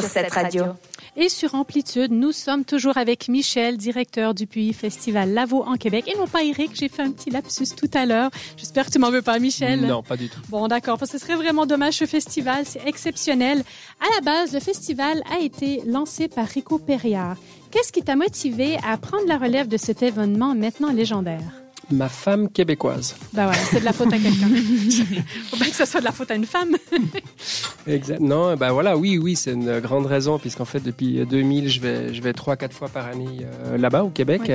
sur cette radio. Et sur Amplitude, nous sommes toujours avec Michel, directeur du Puy Festival Lavo en Québec. Et non pas Eric, j'ai fait un petit lapsus tout à l'heure. J'espère que tu m'en veux pas, Michel. Non, pas du tout. Bon, d'accord, parce que ce serait vraiment dommage ce festival, c'est exceptionnel. À la base, le festival a été lancé par Rico Perriard. Qu'est-ce qui t'a motivé à prendre la relève de cet événement maintenant légendaire? Ma femme québécoise. Ben ouais, c'est de la faute à quelqu'un. Faut bien que ce soit de la faute à une femme. Exact. Non, ben voilà, oui, oui, c'est une grande raison, puisqu'en fait, depuis 2000, je vais, je vais trois, quatre fois par année euh, là-bas, au Québec.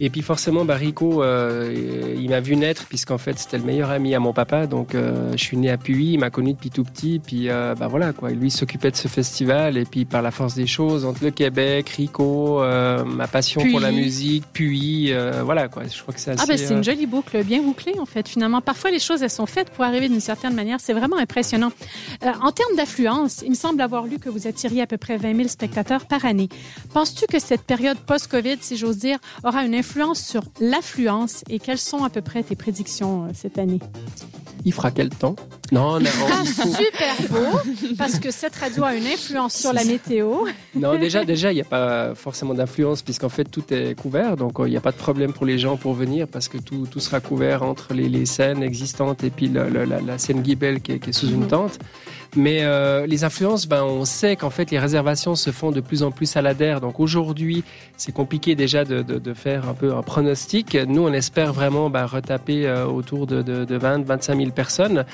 Et puis forcément, Barico, euh, il m'a vu naître puisqu'en fait c'était le meilleur ami à mon papa. Donc euh, je suis né à Puy, il m'a connu depuis tout petit. Puis euh, bah voilà quoi, lui s'occupait de ce festival et puis par la force des choses entre le Québec, Rico, euh, ma passion Puy. pour la musique, Puy, euh, voilà quoi. Je crois que c'est assez. Ah ben c'est euh, une jolie boucle, bien bouclée en fait. Finalement, parfois les choses elles sont faites pour arriver d'une certaine manière. C'est vraiment impressionnant. Euh, en termes d'affluence, il me semble avoir lu que vous attiriez à peu près 20 000 spectateurs par année. Penses-tu que cette période post-Covid, si j'ose dire, aura une influence sur l'affluence et quelles sont à peu près tes prédictions euh, cette année? Il fera quel temps? Non, non, Ah, super beau, parce que cette radio a une influence sur la météo. non, déjà, déjà, il n'y a pas forcément d'influence puisqu'en fait tout est couvert, donc euh, il n'y a pas de problème pour les gens pour venir parce que tout, tout sera couvert entre les, les scènes existantes et puis la, la scène Guibel qui est, qui est sous une Mhm. tente. Mais euh, les influences, ben, on sait qu'en fait les réservations se font de plus en plus à l'adhère. Donc aujourd'hui, c'est compliqué déjà de, de, de faire un peu un pronostic. Nous, on espère vraiment ben, retaper euh, autour de, de, de 20-25 000 personnes.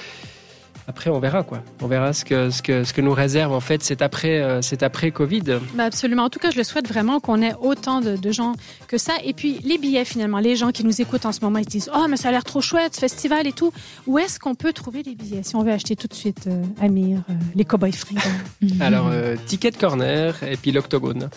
Après, on verra quoi. On verra ce que ce que ce que nous réserve en fait. C'est après euh, c'est après Covid. Ben absolument. En tout cas, je le souhaite vraiment qu'on ait autant de, de gens que ça. Et puis, les billets, finalement, les gens qui nous écoutent en ce moment, ils se disent Oh, mais ça a l'air trop chouette, ce festival et tout. Où est-ce qu'on peut trouver les billets si on veut acheter tout de suite euh, Amir, euh, les Cowboys Free? Alors, Ticket Corner et puis l'Octogone.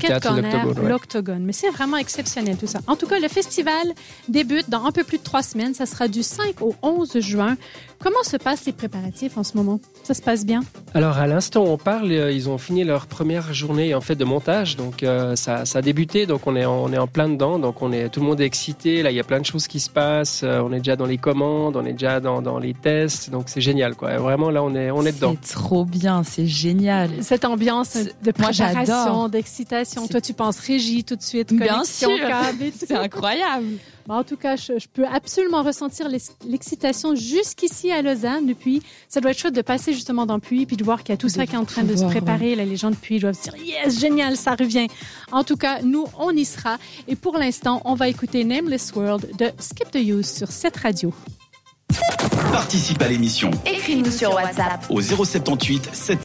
Ticket Corner, l'Octogone, ouais. Mais c'est vraiment exceptionnel tout ça. En tout cas, le festival débute dans un peu plus de trois semaines. Ça sera du 5 au 11 juin. Comment se passent les préparatifs en ce moment? Ça se passe bien? Alors, à l'instant où on parle, euh, ils ont fini leur première journée en fait de montage. Donc, euh, ça, ça a débuté. Donc, on est, en, on est en plein dedans. Donc, on est, tout le monde est excité. Là, il y a plein de choses qui se passent. Euh, on est déjà dans les commandes, on est déjà dans, dans les tests. Donc, c'est génial, quoi. Vraiment, là, on est, on est dedans. C'est trop bien, c'est génial. Cette ambiance de préparation, d'excitation. Toi, tu penses régie tout de suite, Bien sûr. C'est incroyable. Bon, en tout cas, je, je peux absolument ressentir l'ex- l'excitation jusqu'ici à Lausanne. Depuis, ça doit être chouette de passer justement dans Puy puis de voir qu'il y a tout De ça qui est en train de se préparer. Là, les gens de Puy doivent se dire yes, génial, ça revient. En tout cas, nous, on y sera. Et pour l'instant, on va écouter Nameless World de Skip the Use sur cette radio. Participe à l'émission Écris-nous sur WhatsApp. au 078 7